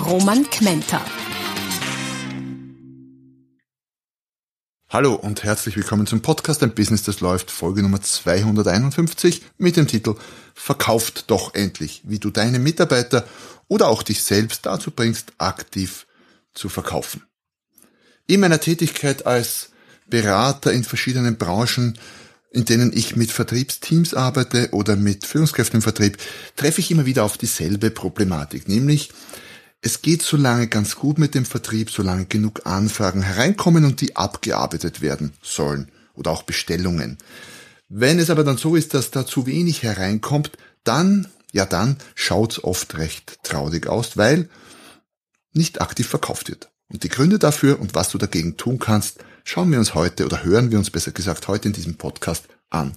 Roman Kmenter. Hallo und herzlich willkommen zum Podcast Ein Business, das läuft, Folge Nummer 251 mit dem Titel Verkauft doch endlich, wie du deine Mitarbeiter oder auch dich selbst dazu bringst, aktiv zu verkaufen. In meiner Tätigkeit als Berater in verschiedenen Branchen, in denen ich mit Vertriebsteams arbeite oder mit Führungskräften im Vertrieb, treffe ich immer wieder auf dieselbe Problematik, nämlich es geht so lange ganz gut mit dem Vertrieb, solange genug Anfragen hereinkommen und die abgearbeitet werden sollen oder auch Bestellungen. Wenn es aber dann so ist, dass da zu wenig hereinkommt, dann, ja dann schaut's oft recht traurig aus, weil nicht aktiv verkauft wird. Und die Gründe dafür und was du dagegen tun kannst, schauen wir uns heute oder hören wir uns besser gesagt heute in diesem Podcast an.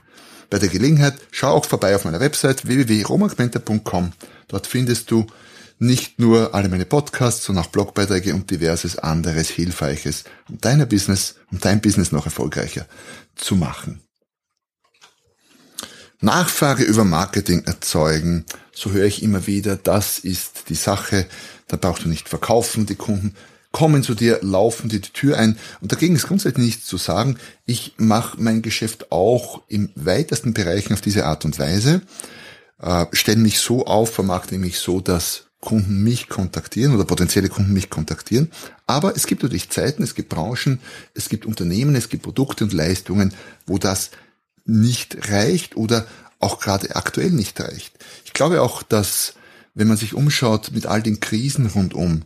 Bei der Gelegenheit schau auch vorbei auf meiner Website www.romagmenta.com. Dort findest du nicht nur alle meine Podcasts, sondern auch Blogbeiträge und diverses anderes Hilfreiches, um deiner Business, um dein Business noch erfolgreicher zu machen. Nachfrage über Marketing erzeugen, so höre ich immer wieder, das ist die Sache, da brauchst du nicht verkaufen, die Kunden kommen zu dir, laufen dir die Tür ein. Und dagegen ist grundsätzlich nichts zu sagen. Ich mache mein Geschäft auch im weitesten Bereichen auf diese Art und Weise, äh, stelle mich so auf, vermarkte mich so, dass Kunden mich kontaktieren oder potenzielle Kunden mich kontaktieren. Aber es gibt natürlich Zeiten, es gibt Branchen, es gibt Unternehmen, es gibt Produkte und Leistungen, wo das nicht reicht oder auch gerade aktuell nicht reicht. Ich glaube auch, dass wenn man sich umschaut mit all den Krisen rundum,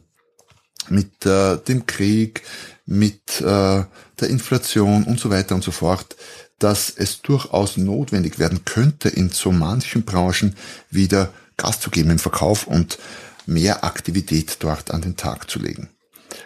mit äh, dem Krieg, mit äh, der Inflation und so weiter und so fort, dass es durchaus notwendig werden könnte, in so manchen Branchen wieder Gas zu geben im Verkauf und mehr Aktivität dort an den Tag zu legen.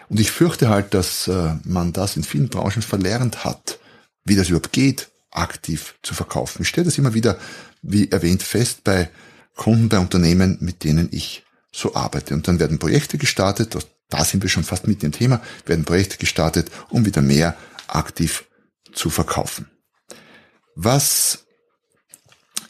Und ich fürchte halt, dass äh, man das in vielen Branchen verlernt hat, wie das überhaupt geht, aktiv zu verkaufen. Ich stelle das immer wieder, wie erwähnt, fest bei Kunden, bei Unternehmen, mit denen ich so arbeite. Und dann werden Projekte gestartet, da sind wir schon fast mit dem Thema, werden Projekte gestartet, um wieder mehr aktiv zu verkaufen. Was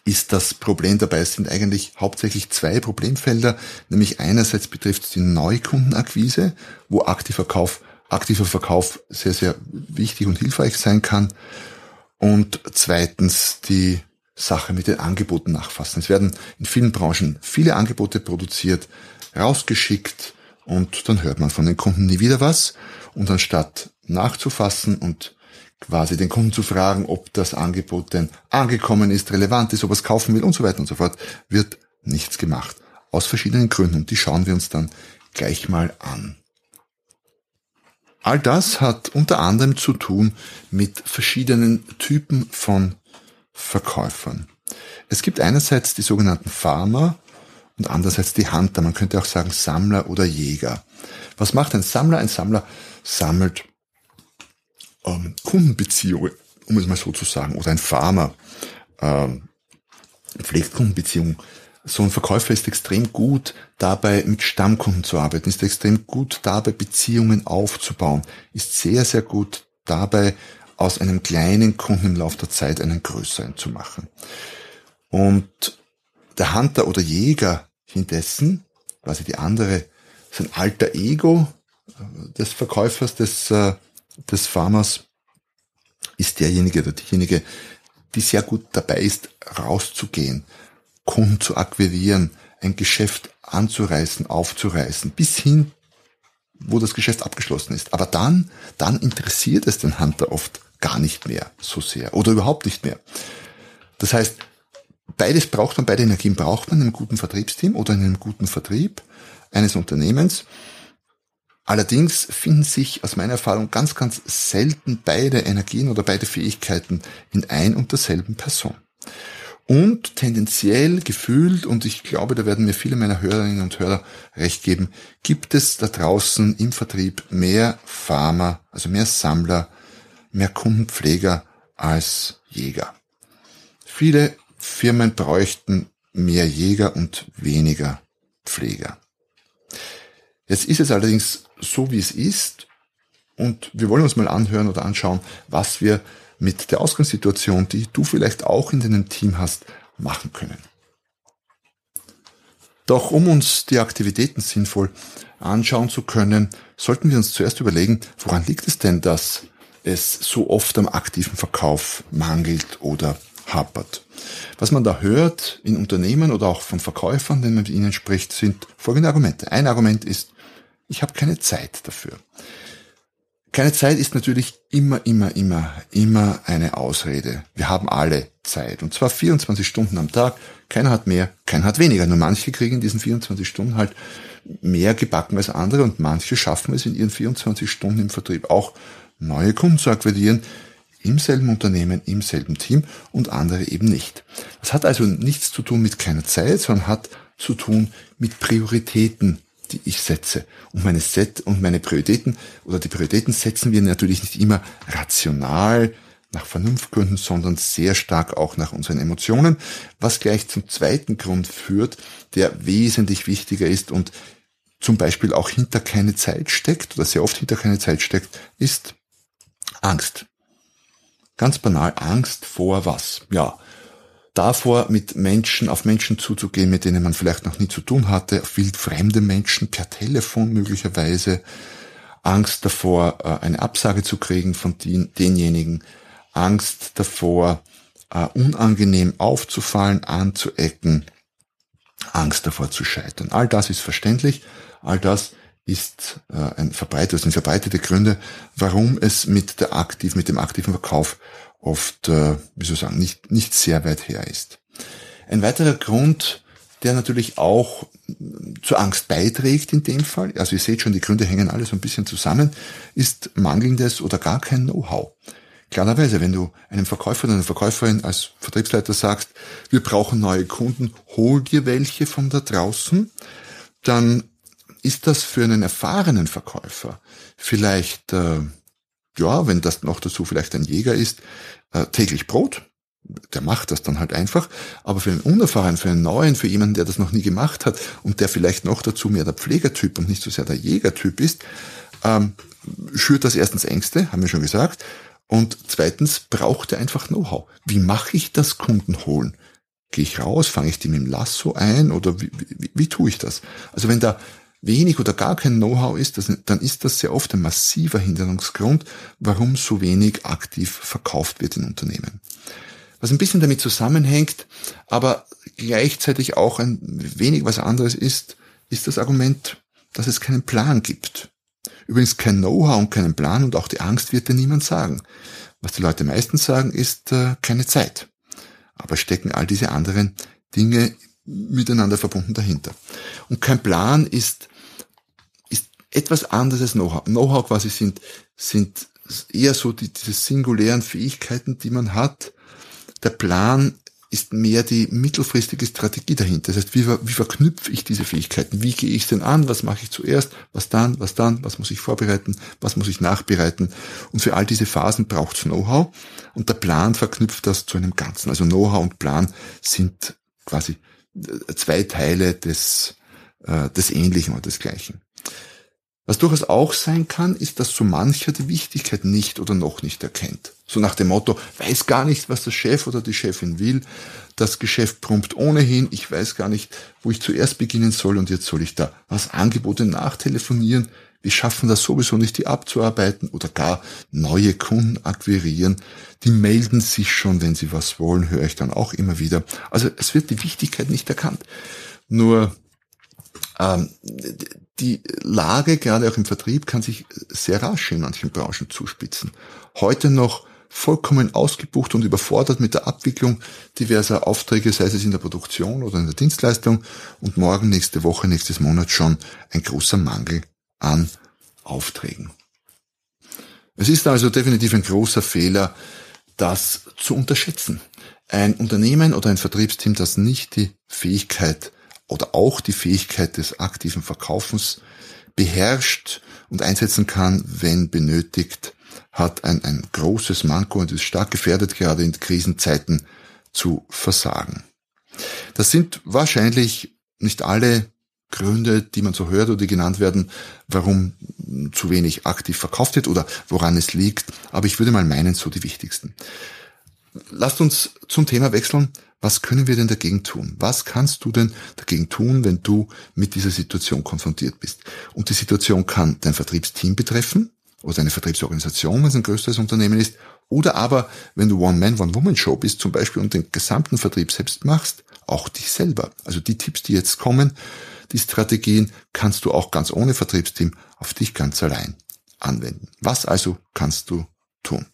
ist das Problem dabei. Es sind eigentlich hauptsächlich zwei Problemfelder, nämlich einerseits betrifft es die Neukundenakquise, wo aktiver Kauf, aktiver Verkauf sehr, sehr wichtig und hilfreich sein kann. Und zweitens die Sache mit den Angeboten nachfassen. Es werden in vielen Branchen viele Angebote produziert, rausgeschickt und dann hört man von den Kunden nie wieder was. Und anstatt nachzufassen und quasi den Kunden zu fragen, ob das Angebot denn angekommen ist, relevant ist, ob er es kaufen will und so weiter und so fort, wird nichts gemacht. Aus verschiedenen Gründen. Und die schauen wir uns dann gleich mal an. All das hat unter anderem zu tun mit verschiedenen Typen von Verkäufern. Es gibt einerseits die sogenannten Farmer und andererseits die Hunter. Man könnte auch sagen Sammler oder Jäger. Was macht ein Sammler? Ein Sammler sammelt ähm, Kundenbeziehungen, um es mal so zu sagen, oder ein Farmer ähm, pflegt Kundenbeziehungen. So ein Verkäufer ist extrem gut dabei, mit Stammkunden zu arbeiten, ist extrem gut dabei, Beziehungen aufzubauen, ist sehr, sehr gut dabei, aus einem kleinen Kunden im Laufe der Zeit einen größeren zu machen. Und der Hunter oder Jäger hindessen, quasi die andere, sein alter Ego des Verkäufers, des äh, des Farmers ist derjenige oder diejenige, die sehr gut dabei ist, rauszugehen, Kunden zu akquirieren, ein Geschäft anzureißen, aufzureißen, bis hin, wo das Geschäft abgeschlossen ist. Aber dann, dann interessiert es den Hunter oft gar nicht mehr so sehr oder überhaupt nicht mehr. Das heißt, beides braucht man, beide Energien braucht man in einem guten Vertriebsteam oder in einem guten Vertrieb eines Unternehmens. Allerdings finden sich aus meiner Erfahrung ganz, ganz selten beide Energien oder beide Fähigkeiten in ein und derselben Person. Und tendenziell gefühlt, und ich glaube, da werden mir viele meiner Hörerinnen und Hörer recht geben, gibt es da draußen im Vertrieb mehr Farmer, also mehr Sammler, mehr Kundenpfleger als Jäger. Viele Firmen bräuchten mehr Jäger und weniger Pfleger. Jetzt ist es allerdings so, wie es ist, und wir wollen uns mal anhören oder anschauen, was wir mit der Ausgangssituation, die du vielleicht auch in deinem Team hast, machen können. Doch um uns die Aktivitäten sinnvoll anschauen zu können, sollten wir uns zuerst überlegen, woran liegt es denn, dass es so oft am aktiven Verkauf mangelt oder hapert. Was man da hört in Unternehmen oder auch von Verkäufern, wenn man mit ihnen spricht, sind folgende Argumente. Ein Argument ist, ich habe keine Zeit dafür. Keine Zeit ist natürlich immer, immer, immer, immer eine Ausrede. Wir haben alle Zeit. Und zwar 24 Stunden am Tag. Keiner hat mehr, keiner hat weniger. Nur manche kriegen in diesen 24 Stunden halt mehr gebacken als andere und manche schaffen es in ihren 24 Stunden im Vertrieb auch neue Kunden zu akquirieren, im selben Unternehmen, im selben Team und andere eben nicht. Das hat also nichts zu tun mit keiner Zeit, sondern hat zu tun mit Prioritäten, die ich setze. Und meine Set und meine Prioritäten oder die Prioritäten setzen wir natürlich nicht immer rational nach Vernunftgründen, sondern sehr stark auch nach unseren Emotionen, was gleich zum zweiten Grund führt, der wesentlich wichtiger ist und zum Beispiel auch hinter keine Zeit steckt oder sehr oft hinter keine Zeit steckt, ist Angst. Ganz banal Angst vor was? Ja, davor mit Menschen, auf Menschen zuzugehen, mit denen man vielleicht noch nie zu tun hatte, auf wildfremde Menschen per Telefon möglicherweise, Angst davor, äh, eine Absage zu kriegen von den, denjenigen, Angst davor, uh, unangenehm aufzufallen, anzuecken, Angst davor zu scheitern. All das ist verständlich, all das ist äh, ein verbreitetes, sind verbreitete Gründe, warum es mit der aktiv, mit dem aktiven Verkauf oft, äh, wie soll ich sagen, nicht, nicht sehr weit her ist. Ein weiterer Grund, der natürlich auch zur Angst beiträgt in dem Fall, also ihr seht schon, die Gründe hängen alle so ein bisschen zusammen, ist mangelndes oder gar kein Know-how. Klarerweise, wenn du einem Verkäufer oder einer Verkäuferin als Vertriebsleiter sagst, wir brauchen neue Kunden, hol dir welche von da draußen, dann ist das für einen erfahrenen Verkäufer vielleicht, äh, ja, wenn das noch dazu vielleicht ein Jäger ist, äh, täglich Brot. Der macht das dann halt einfach. Aber für einen Unerfahrenen, für einen Neuen, für jemanden, der das noch nie gemacht hat und der vielleicht noch dazu mehr der Pflegertyp und nicht so sehr der Jägertyp ist, ähm, schürt das erstens Ängste, haben wir schon gesagt. Und zweitens braucht er einfach Know-how. Wie mache ich das Kunden holen? Gehe ich raus, fange ich die mit dem Lasso ein oder wie, wie, wie tue ich das? Also wenn da wenig oder gar kein Know-how ist, dann ist das sehr oft ein massiver Hinderungsgrund, warum so wenig aktiv verkauft wird in Unternehmen. Was ein bisschen damit zusammenhängt, aber gleichzeitig auch ein wenig was anderes ist, ist das Argument, dass es keinen Plan gibt. Übrigens kein Know-how und keinen Plan und auch die Angst wird dir niemand sagen. Was die Leute meistens sagen, ist äh, keine Zeit. Aber stecken all diese anderen Dinge miteinander verbunden dahinter. Und kein Plan ist etwas anderes Know-how. Know-how quasi sind, sind eher so die, diese singulären Fähigkeiten, die man hat. Der Plan ist mehr die mittelfristige Strategie dahinter. Das heißt, wie, wie verknüpfe ich diese Fähigkeiten? Wie gehe ich denn an? Was mache ich zuerst? Was dann? Was dann? Was muss ich vorbereiten? Was muss ich nachbereiten? Und für all diese Phasen braucht es Know-how. Und der Plan verknüpft das zu einem Ganzen. Also Know-how und Plan sind quasi äh, zwei Teile des, äh, des Ähnlichen oder des Gleichen. Was durchaus auch sein kann, ist, dass so mancher die Wichtigkeit nicht oder noch nicht erkennt. So nach dem Motto, weiß gar nicht, was der Chef oder die Chefin will, das Geschäft prompt ohnehin, ich weiß gar nicht, wo ich zuerst beginnen soll und jetzt soll ich da was Angebote nachtelefonieren, wir schaffen das sowieso nicht, die abzuarbeiten oder gar neue Kunden akquirieren. Die melden sich schon, wenn sie was wollen, höre ich dann auch immer wieder. Also es wird die Wichtigkeit nicht erkannt. Nur ähm, die Lage, gerade auch im Vertrieb, kann sich sehr rasch in manchen Branchen zuspitzen. Heute noch vollkommen ausgebucht und überfordert mit der Abwicklung diverser Aufträge, sei es in der Produktion oder in der Dienstleistung und morgen, nächste Woche, nächstes Monat schon ein großer Mangel an Aufträgen. Es ist also definitiv ein großer Fehler, das zu unterschätzen. Ein Unternehmen oder ein Vertriebsteam, das nicht die Fähigkeit oder auch die Fähigkeit des aktiven Verkaufens beherrscht und einsetzen kann, wenn benötigt, hat ein, ein großes Manko und ist stark gefährdet, gerade in Krisenzeiten zu versagen. Das sind wahrscheinlich nicht alle Gründe, die man so hört oder die genannt werden, warum zu wenig aktiv verkauft wird oder woran es liegt. Aber ich würde mal meinen, so die wichtigsten. Lasst uns zum Thema wechseln. Was können wir denn dagegen tun? Was kannst du denn dagegen tun, wenn du mit dieser Situation konfrontiert bist? Und die Situation kann dein Vertriebsteam betreffen oder eine Vertriebsorganisation, wenn es ein größeres Unternehmen ist, oder aber, wenn du One-Man, One-Woman-Show bist zum Beispiel und den gesamten Vertrieb selbst machst, auch dich selber. Also die Tipps, die jetzt kommen, die Strategien kannst du auch ganz ohne Vertriebsteam auf dich ganz allein anwenden. Was also kannst du tun?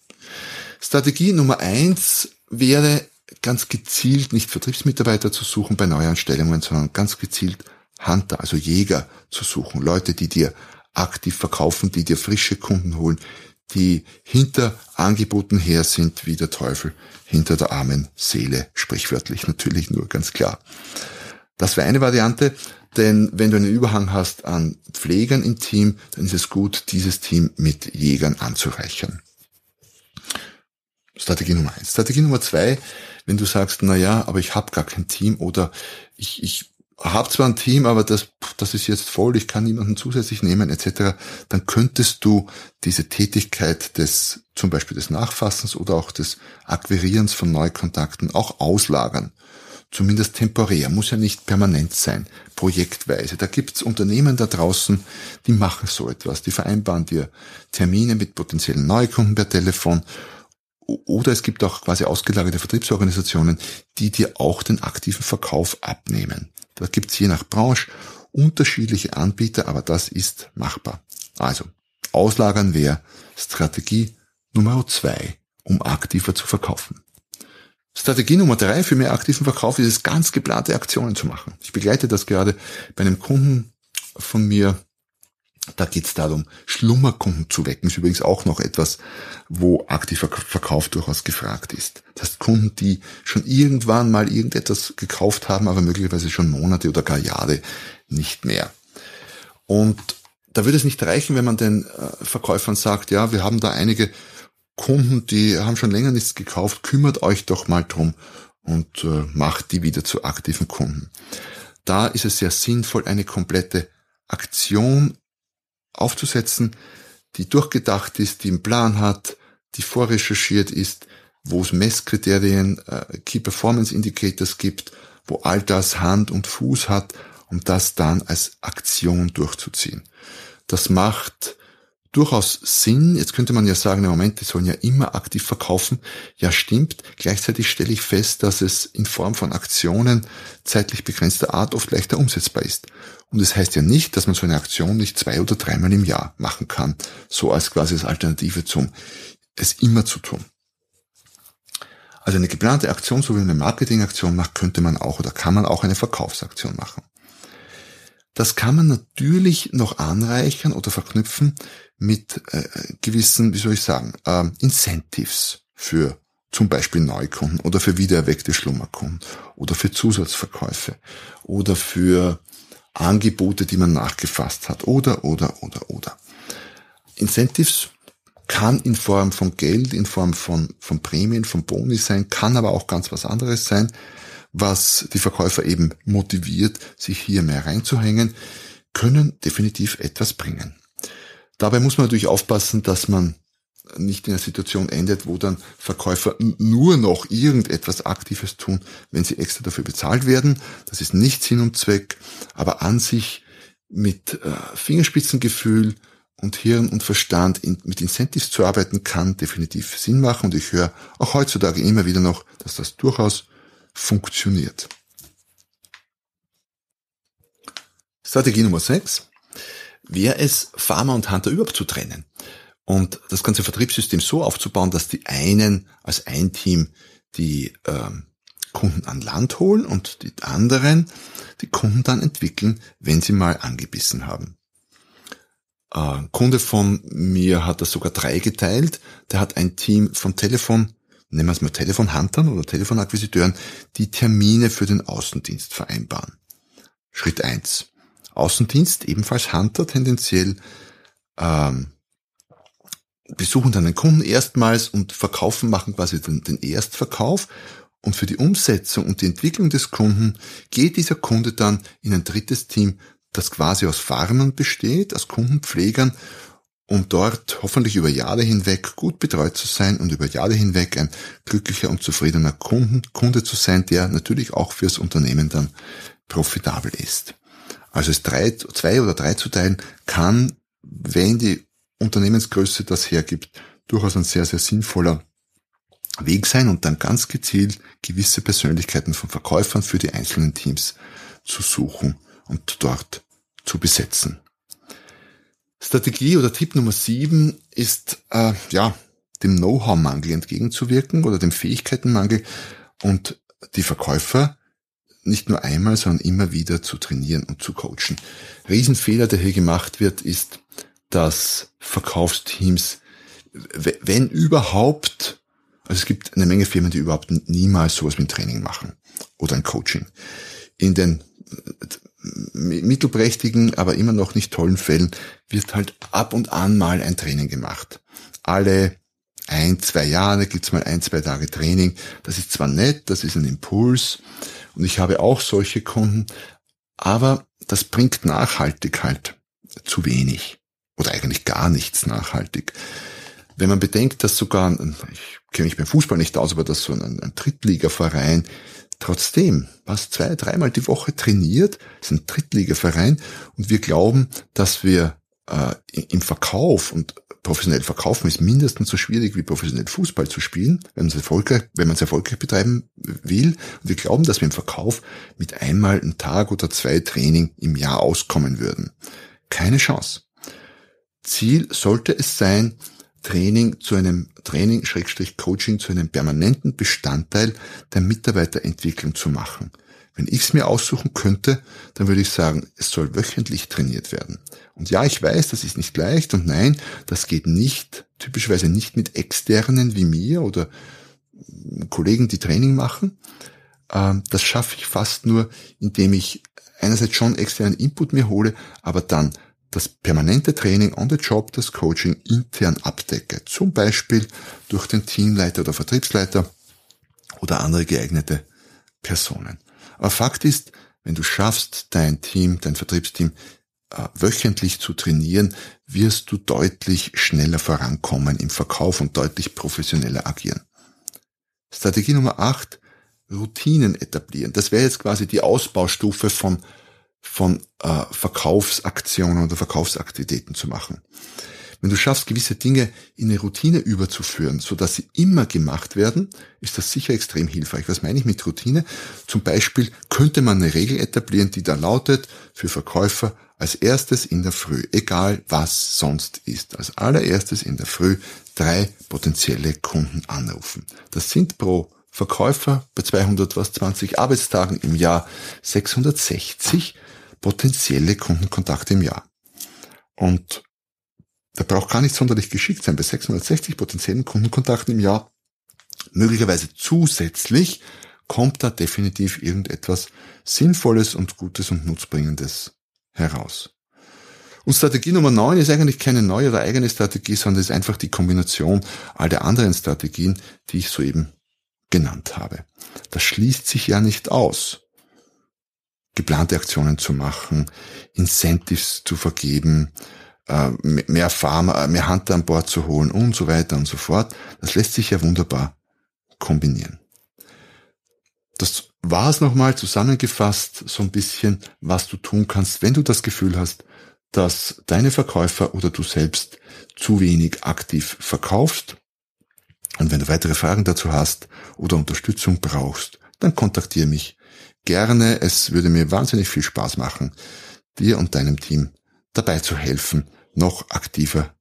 Strategie Nummer eins wäre ganz gezielt nicht Vertriebsmitarbeiter zu suchen bei Neuanstellungen, sondern ganz gezielt Hunter, also Jäger zu suchen. Leute, die dir aktiv verkaufen, die dir frische Kunden holen, die hinter Angeboten her sind, wie der Teufel hinter der armen Seele, sprichwörtlich natürlich nur ganz klar. Das wäre eine Variante, denn wenn du einen Überhang hast an Pflegern im Team, dann ist es gut, dieses Team mit Jägern anzureichern. Strategie Nummer eins. Strategie Nummer zwei, wenn du sagst, na ja, aber ich habe gar kein Team oder ich, ich habe zwar ein Team, aber das, das ist jetzt voll, ich kann niemanden zusätzlich nehmen etc., dann könntest du diese Tätigkeit des, zum Beispiel des Nachfassens oder auch des Akquirierens von Neukontakten auch auslagern. Zumindest temporär, muss ja nicht permanent sein, projektweise. Da gibt's Unternehmen da draußen, die machen so etwas, die vereinbaren dir Termine mit potenziellen Neukunden per Telefon oder es gibt auch quasi ausgelagerte Vertriebsorganisationen, die dir auch den aktiven Verkauf abnehmen. Da gibt's je nach Branche unterschiedliche Anbieter, aber das ist machbar. Also, auslagern wäre Strategie Nummer zwei, um aktiver zu verkaufen. Strategie Nummer drei für mehr aktiven Verkauf ist es, ganz geplante Aktionen zu machen. Ich begleite das gerade bei einem Kunden von mir, da geht es darum, Schlummerkunden zu wecken. Ist übrigens auch noch etwas, wo aktiver Verkauf durchaus gefragt ist. Das heißt, Kunden, die schon irgendwann mal irgendetwas gekauft haben, aber möglicherweise schon Monate oder gar Jahre nicht mehr. Und da würde es nicht reichen, wenn man den äh, Verkäufern sagt, ja, wir haben da einige Kunden, die haben schon länger nichts gekauft, kümmert euch doch mal drum und äh, macht die wieder zu aktiven Kunden. Da ist es sehr sinnvoll, eine komplette Aktion aufzusetzen, die durchgedacht ist, die einen Plan hat, die vorrecherchiert ist, wo es Messkriterien, äh, Key Performance Indicators gibt, wo all das Hand und Fuß hat, um das dann als Aktion durchzuziehen. Das macht durchaus Sinn. Jetzt könnte man ja sagen, im Moment, die sollen ja immer aktiv verkaufen. Ja, stimmt. Gleichzeitig stelle ich fest, dass es in Form von Aktionen zeitlich begrenzter Art oft leichter umsetzbar ist. Und es das heißt ja nicht, dass man so eine Aktion nicht zwei oder dreimal im Jahr machen kann. So als quasi als Alternative zum es immer zu tun. Also eine geplante Aktion, so wie eine Marketingaktion macht, könnte man auch oder kann man auch eine Verkaufsaktion machen. Das kann man natürlich noch anreichern oder verknüpfen mit äh, gewissen, wie soll ich sagen, äh, Incentives für zum Beispiel Neukunden oder für wiedererweckte Schlummerkunden oder für Zusatzverkäufe oder für Angebote, die man nachgefasst hat oder, oder, oder, oder. Incentives kann in Form von Geld, in Form von, von Prämien, von Boni sein, kann aber auch ganz was anderes sein, was die Verkäufer eben motiviert, sich hier mehr reinzuhängen, können definitiv etwas bringen. Dabei muss man natürlich aufpassen, dass man nicht in einer Situation endet, wo dann Verkäufer nur noch irgendetwas Aktives tun, wenn sie extra dafür bezahlt werden. Das ist nicht Sinn und Zweck, aber an sich mit äh, Fingerspitzengefühl und Hirn und Verstand mit Incentives zu arbeiten, kann definitiv Sinn machen. Und ich höre auch heutzutage immer wieder noch, dass das durchaus funktioniert. Strategie Nummer 6 wäre es, Farmer und Hunter überhaupt zu trennen und das ganze Vertriebssystem so aufzubauen, dass die einen als ein Team die ähm, Kunden an Land holen und die anderen die Kunden dann entwickeln, wenn sie mal angebissen haben. Ein Kunde von mir hat das sogar drei geteilt. Der hat ein Team von Telefon nehmen wir es mal Telefonhuntern oder Telefonakquisiteuren, die Termine für den Außendienst vereinbaren. Schritt eins: Außendienst, ebenfalls Hunter tendenziell, ähm, besuchen dann den Kunden erstmals und verkaufen, machen quasi den, den Erstverkauf. Und für die Umsetzung und die Entwicklung des Kunden geht dieser Kunde dann in ein drittes Team, das quasi aus Farmern besteht, aus Kundenpflegern, um dort hoffentlich über Jahre hinweg gut betreut zu sein und über Jahre hinweg ein glücklicher und zufriedener Kunden, Kunde zu sein, der natürlich auch fürs Unternehmen dann profitabel ist. Also es drei, zwei oder drei zu teilen kann, wenn die Unternehmensgröße das hergibt, durchaus ein sehr, sehr sinnvoller Weg sein und dann ganz gezielt gewisse Persönlichkeiten von Verkäufern für die einzelnen Teams zu suchen und dort zu besetzen. Strategie oder Tipp Nummer sieben ist, äh, ja, dem Know-how-Mangel entgegenzuwirken oder dem Fähigkeitenmangel und die Verkäufer nicht nur einmal, sondern immer wieder zu trainieren und zu coachen. Riesenfehler, der hier gemacht wird, ist, dass Verkaufsteams, wenn überhaupt, also es gibt eine Menge Firmen, die überhaupt niemals sowas wie ein Training machen oder ein Coaching. In den mittelprächtigen, aber immer noch nicht tollen Fällen wird halt ab und an mal ein Training gemacht. Alle ein, zwei Jahre gibt's mal ein, zwei Tage Training. Das ist zwar nett, das ist ein Impuls und ich habe auch solche Kunden, aber das bringt nachhaltig halt zu wenig oder eigentlich gar nichts nachhaltig. Wenn man bedenkt, dass sogar, ich kenne mich beim Fußball nicht aus, aber dass so ein, ein Drittligaverein trotzdem was zwei, dreimal die Woche trainiert, ist ein Drittligaverein und wir glauben, dass wir äh, im Verkauf und professionell verkaufen ist mindestens so schwierig wie professionell Fußball zu spielen, wenn man es erfolgreich, erfolgreich betreiben will. Und wir glauben, dass wir im Verkauf mit einmal einen Tag oder zwei Training im Jahr auskommen würden. Keine Chance. Ziel sollte es sein, Training zu einem Training, Schrägstrich Coaching zu einem permanenten Bestandteil der Mitarbeiterentwicklung zu machen. Wenn ich es mir aussuchen könnte, dann würde ich sagen, es soll wöchentlich trainiert werden. Und ja, ich weiß, das ist nicht leicht und nein, das geht nicht, typischerweise nicht mit externen wie mir oder Kollegen, die Training machen. Ähm, das schaffe ich fast nur, indem ich einerseits schon externen Input mir hole, aber dann das permanente Training on the job, das Coaching intern abdecke. Zum Beispiel durch den Teamleiter oder Vertriebsleiter oder andere geeignete Personen. Aber Fakt ist, wenn du schaffst, dein Team, dein Vertriebsteam äh, wöchentlich zu trainieren, wirst du deutlich schneller vorankommen im Verkauf und deutlich professioneller agieren. Strategie Nummer 8, Routinen etablieren. Das wäre jetzt quasi die Ausbaustufe von von äh, Verkaufsaktionen oder Verkaufsaktivitäten zu machen. Wenn du schaffst, gewisse Dinge in eine Routine überzuführen, so dass sie immer gemacht werden, ist das sicher extrem hilfreich. Was meine ich mit Routine? Zum Beispiel könnte man eine Regel etablieren, die da lautet, für Verkäufer als erstes in der Früh, egal was sonst ist, als allererstes in der Früh drei potenzielle Kunden anrufen. Das sind pro Verkäufer bei 220 Arbeitstagen im Jahr 660 potenzielle Kundenkontakte im Jahr. Und da braucht gar nicht sonderlich geschickt sein. Bei 660 potenziellen Kundenkontakten im Jahr, möglicherweise zusätzlich, kommt da definitiv irgendetwas Sinnvolles und Gutes und Nutzbringendes heraus. Und Strategie Nummer 9 ist eigentlich keine neue oder eigene Strategie, sondern ist einfach die Kombination all der anderen Strategien, die ich soeben genannt habe. Das schließt sich ja nicht aus geplante Aktionen zu machen, Incentives zu vergeben, mehr Farmer, äh, mehr Hunter an Bord zu holen und so weiter und so fort. Das lässt sich ja wunderbar kombinieren. Das war es nochmal zusammengefasst, so ein bisschen, was du tun kannst, wenn du das Gefühl hast, dass deine Verkäufer oder du selbst zu wenig aktiv verkaufst. Und wenn du weitere Fragen dazu hast oder Unterstützung brauchst, dann kontaktiere mich gerne. Es würde mir wahnsinnig viel Spaß machen, dir und deinem Team dabei zu helfen, noch aktiver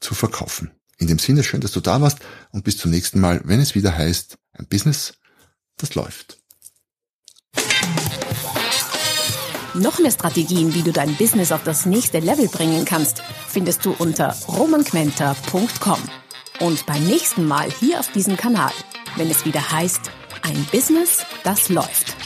zu verkaufen. In dem Sinne, schön, dass du da warst und bis zum nächsten Mal, wenn es wieder heißt, ein Business, das läuft. Noch mehr Strategien, wie du dein Business auf das nächste Level bringen kannst, findest du unter romanquenter.com. Und beim nächsten Mal hier auf diesem Kanal wenn es wieder heißt, ein Business, das läuft.